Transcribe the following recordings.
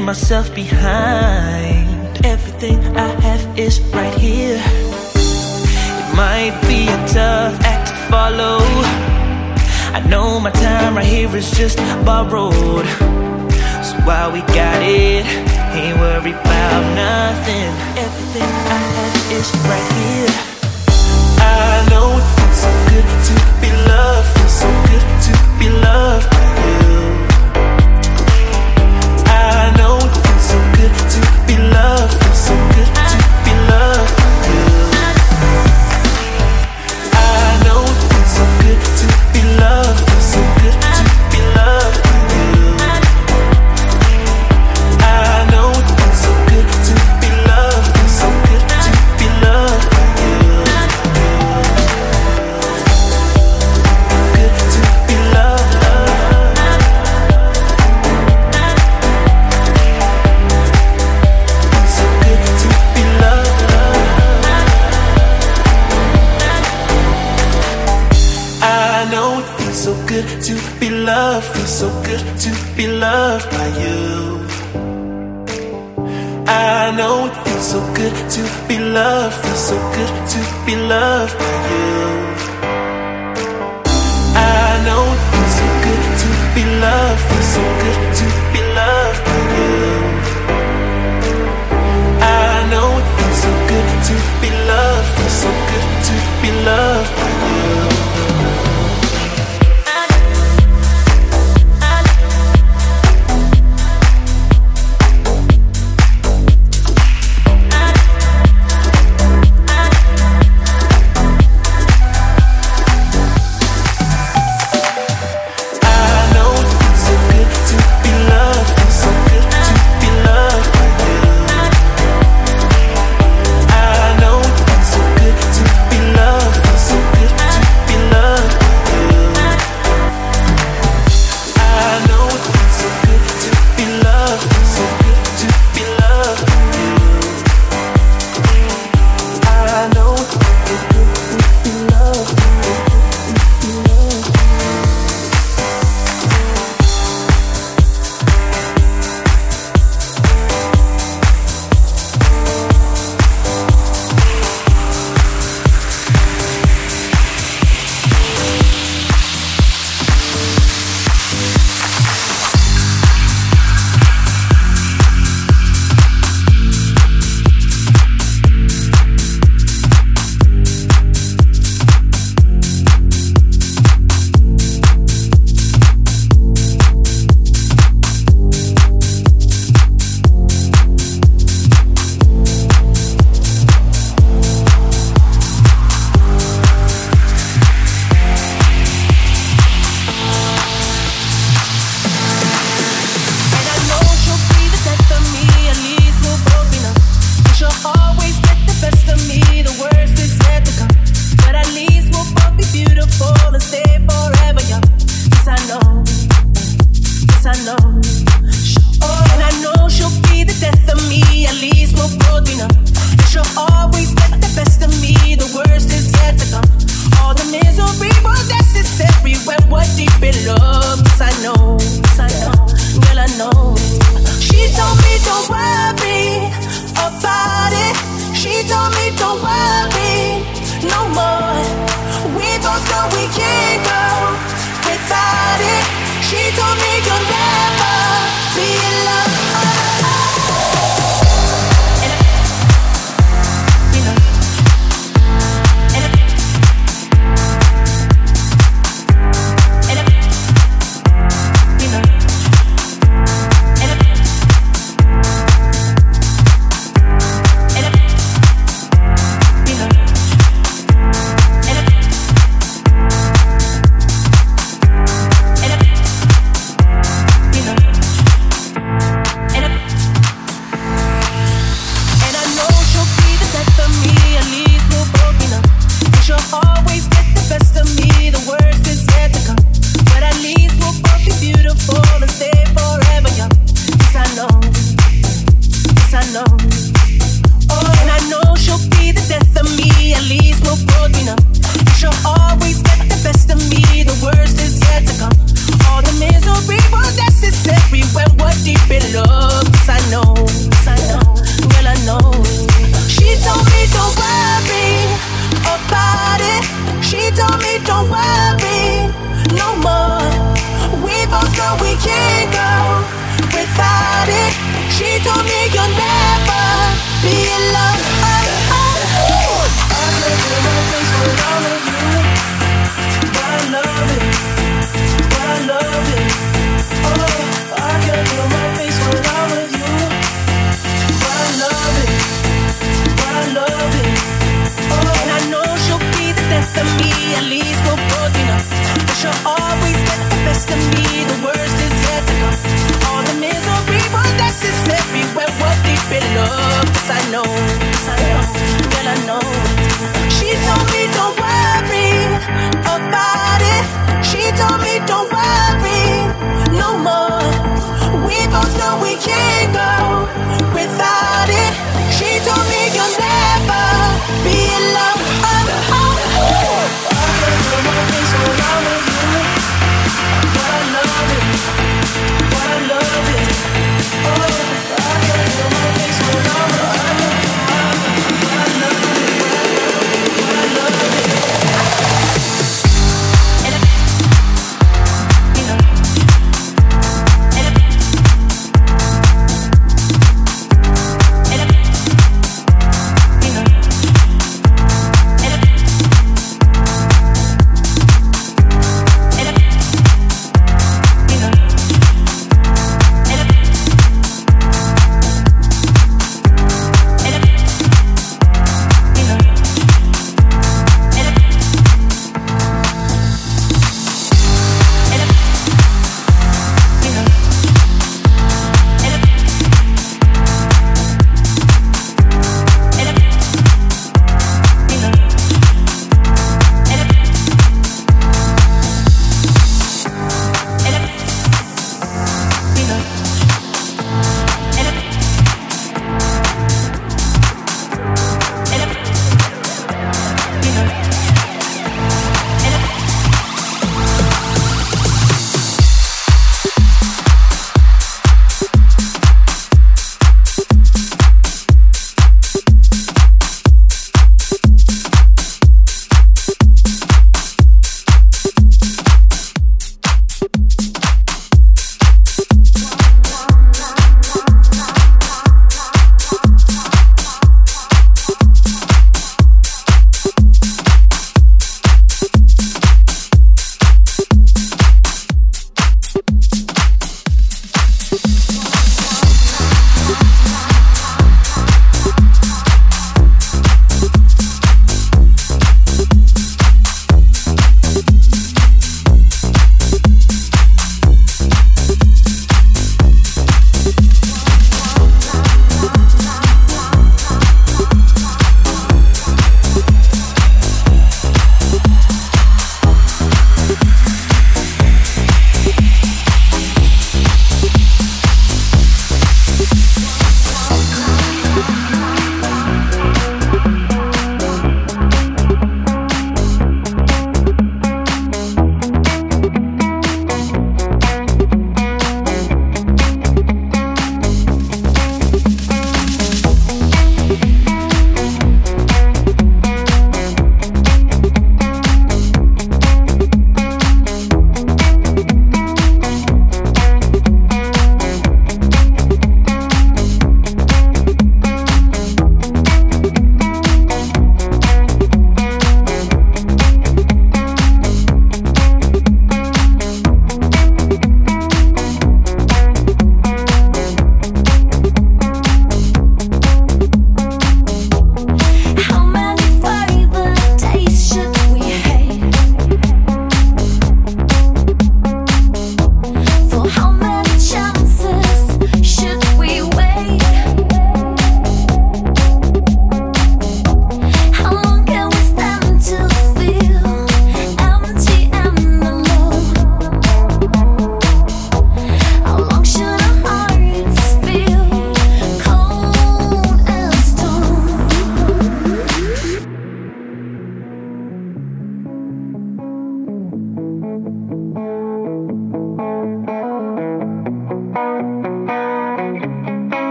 myself behind. Everything I have is right here. It might be a tough act to follow. I know my time right here is just borrowed. So while we got it, ain't worried about nothing. Everything I have is right here. I know it feels so good to be loved, feels so good to be loved. love feels so good. so good to be loved by you. I know it feels so good to be loved, feels so good to be loved by you.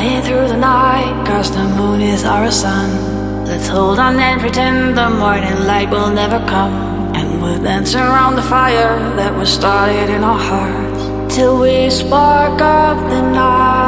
Flying through the night, cause the moon is our sun. Let's hold on and pretend the morning light will never come. And we'll dance around the fire that was started in our hearts. Till we spark up the night.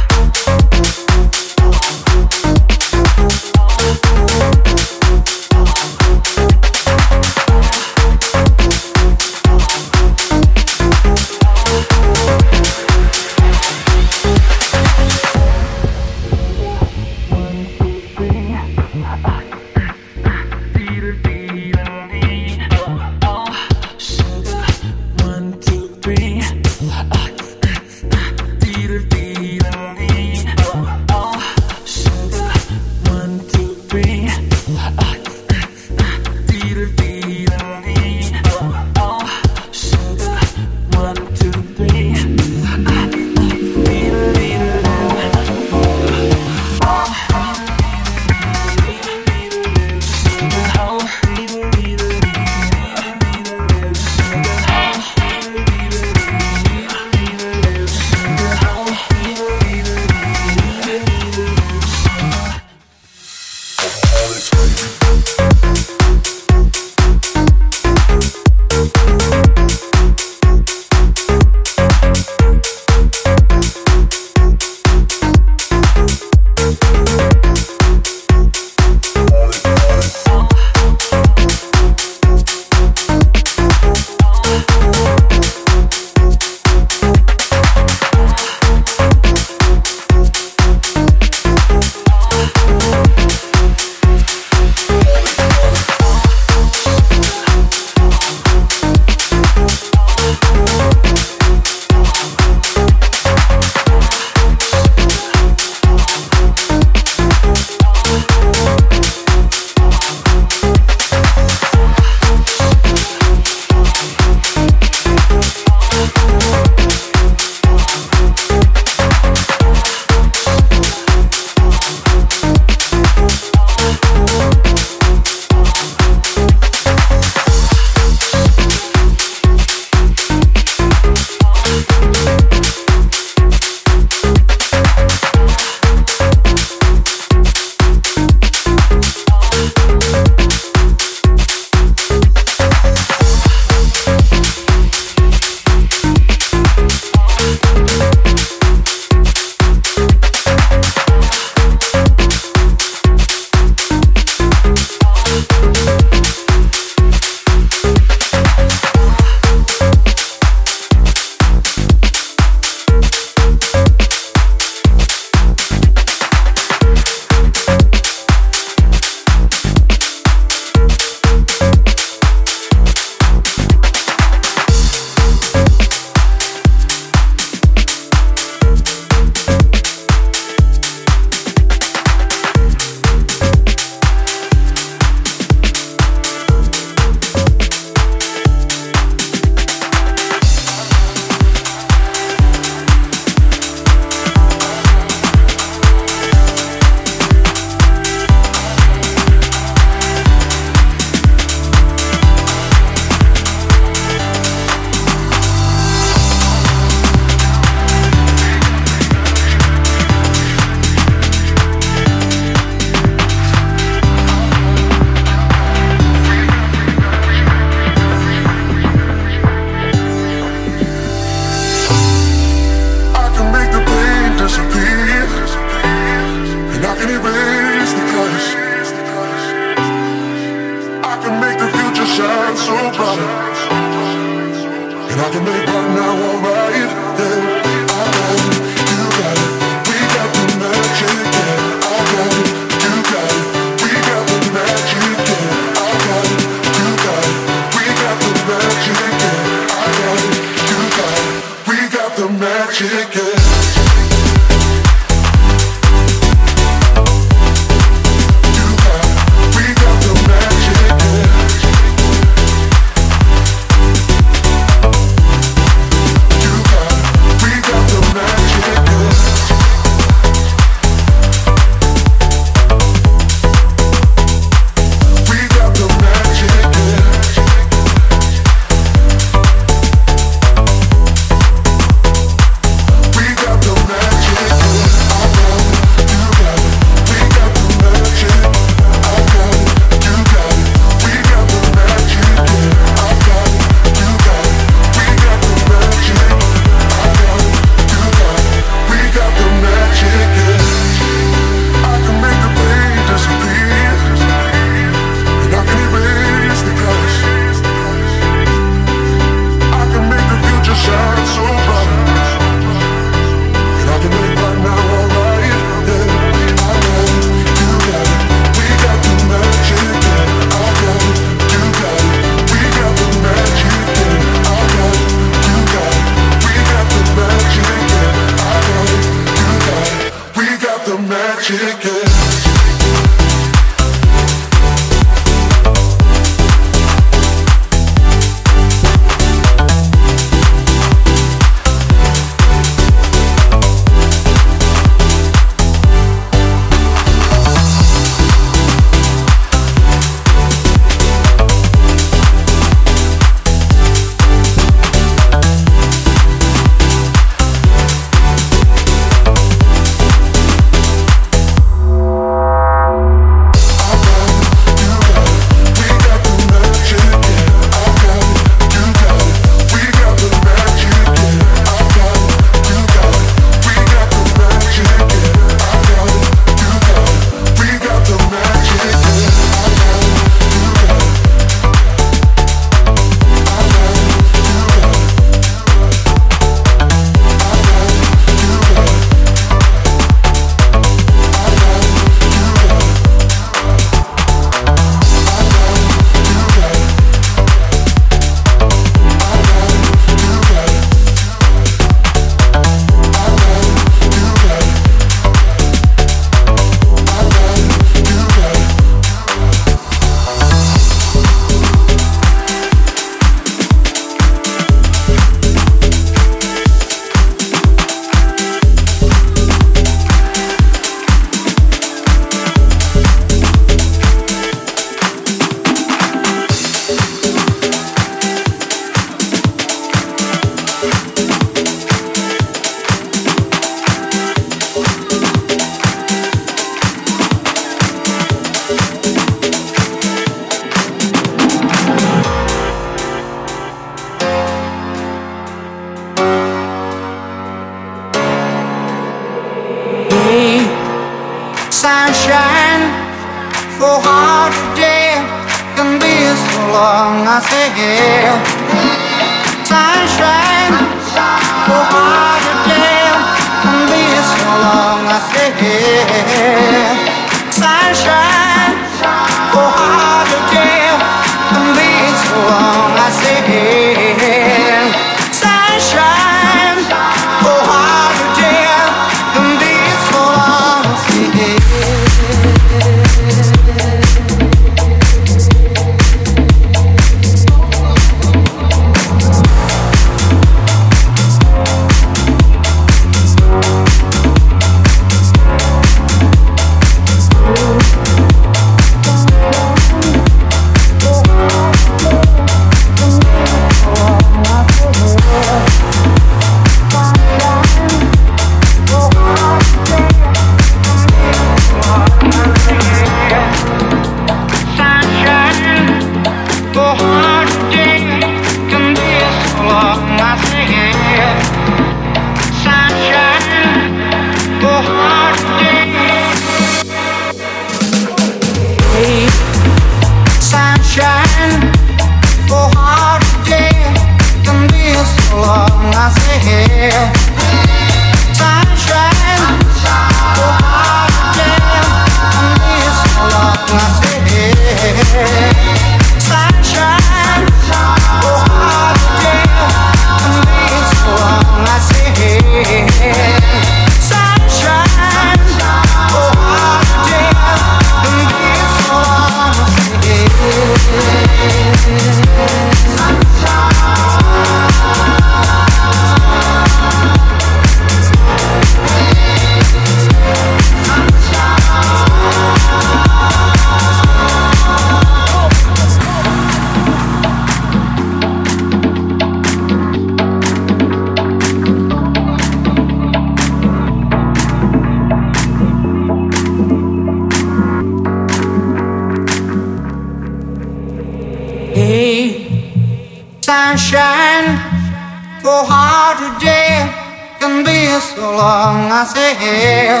long I say. here.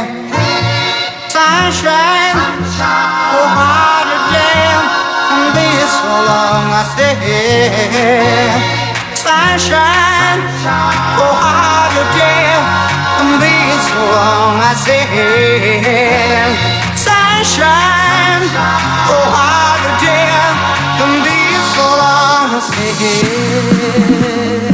Sunshine, Sunshine. oh hard again. And be so long I say. here. Sunshine, Sunshine. oh hard again. And be so long I say. here. Sunshine, Sunshine. oh hard again. And be so long I say. here.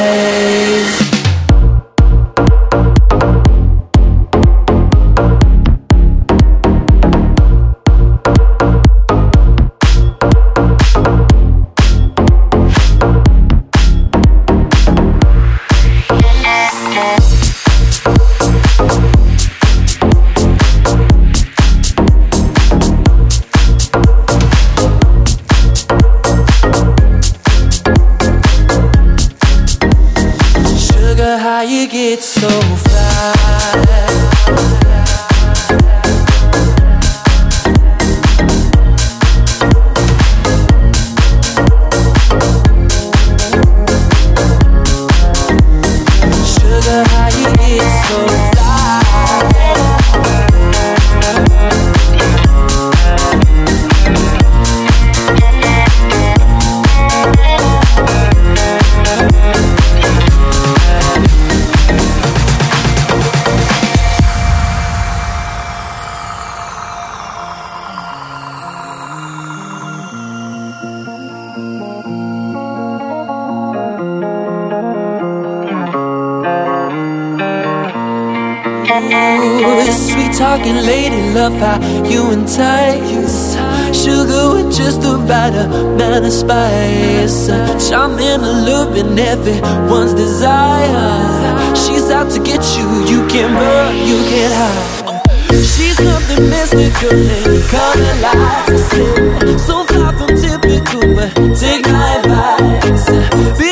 Love how you entice Sugar with just the right amount of spice. Charming, alluring, everyone's desire She's out to get you, you can't run, you can't hide. She's something mystical and color lights. So far from typical, but take my advice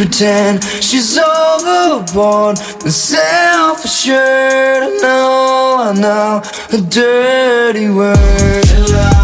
pretend she's overboard and self-assured. I know, I know a dirty word.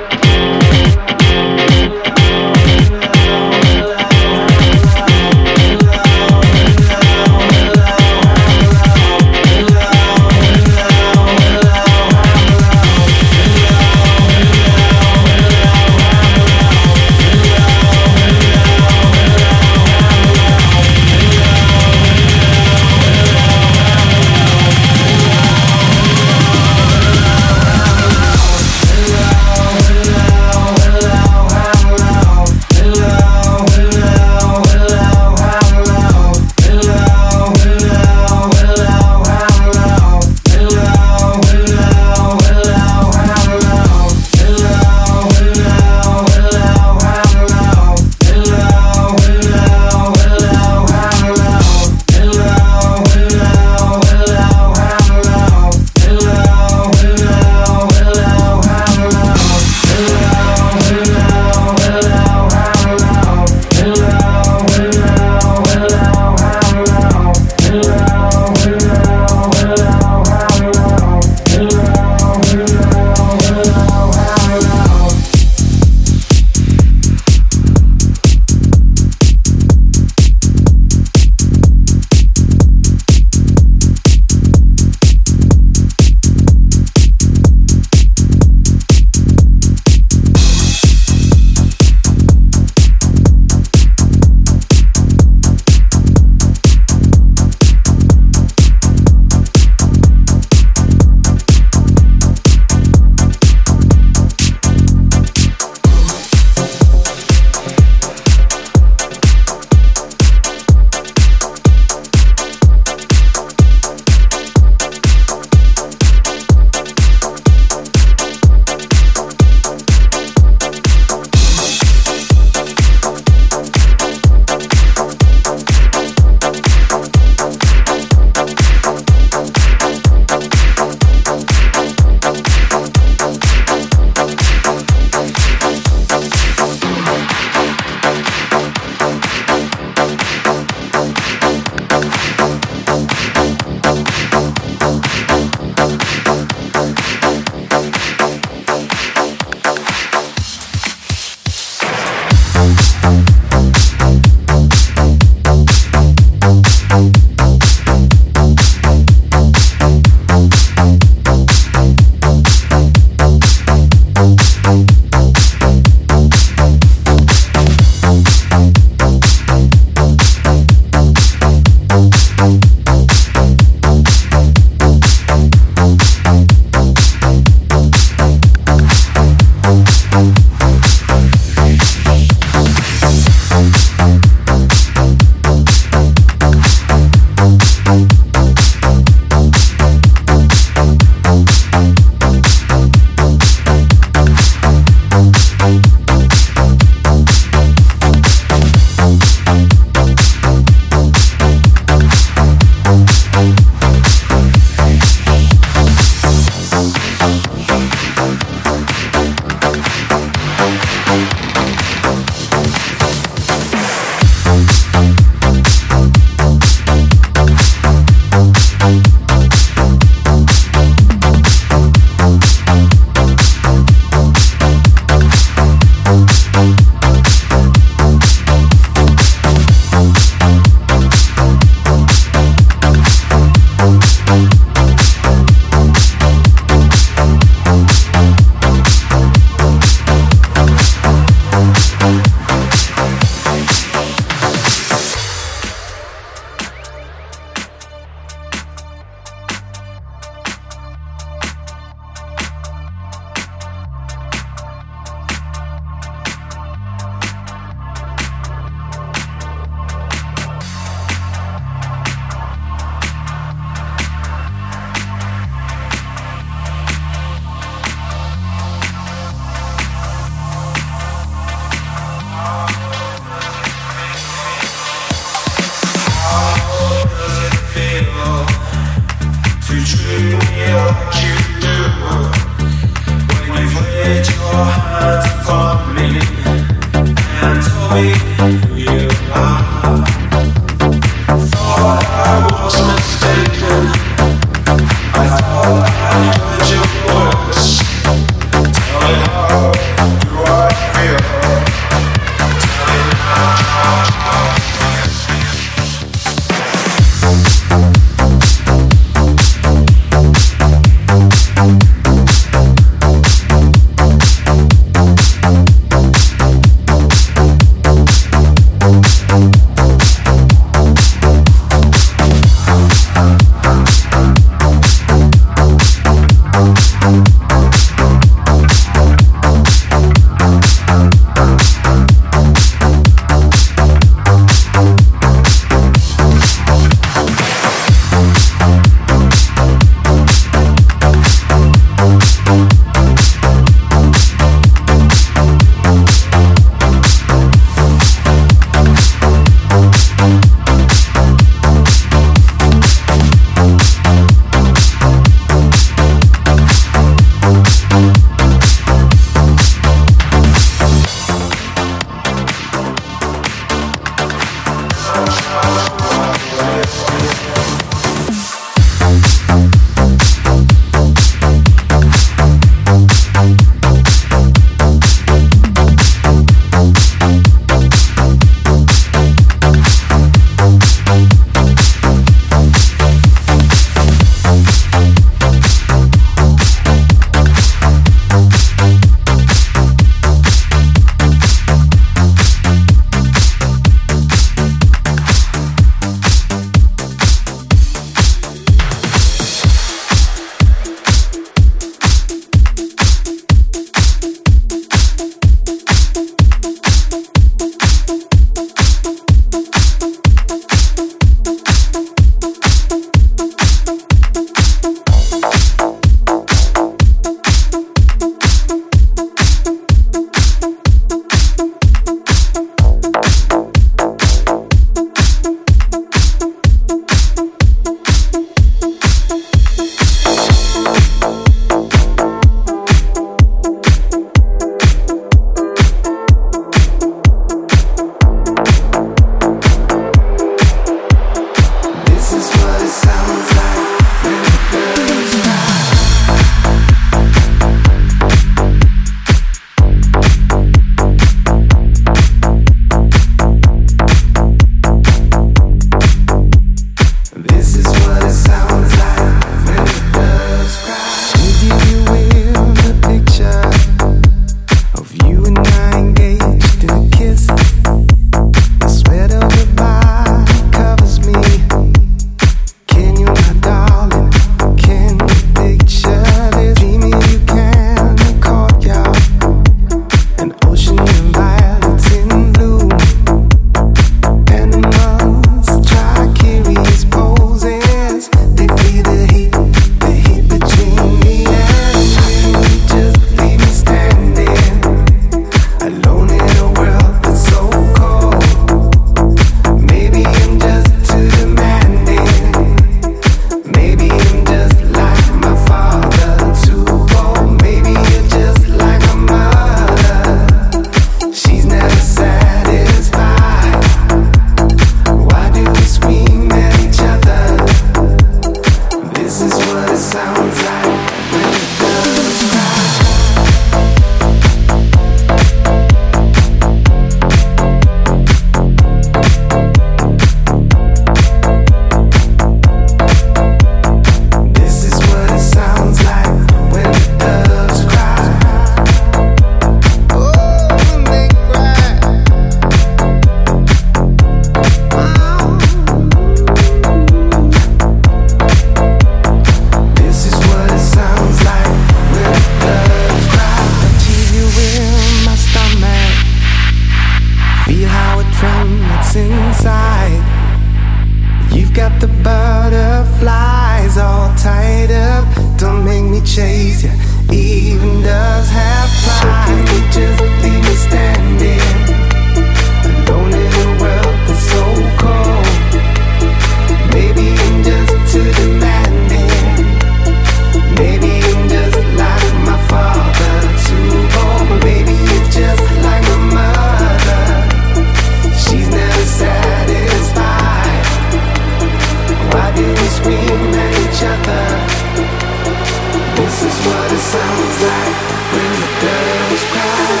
sounds like when the girls cry.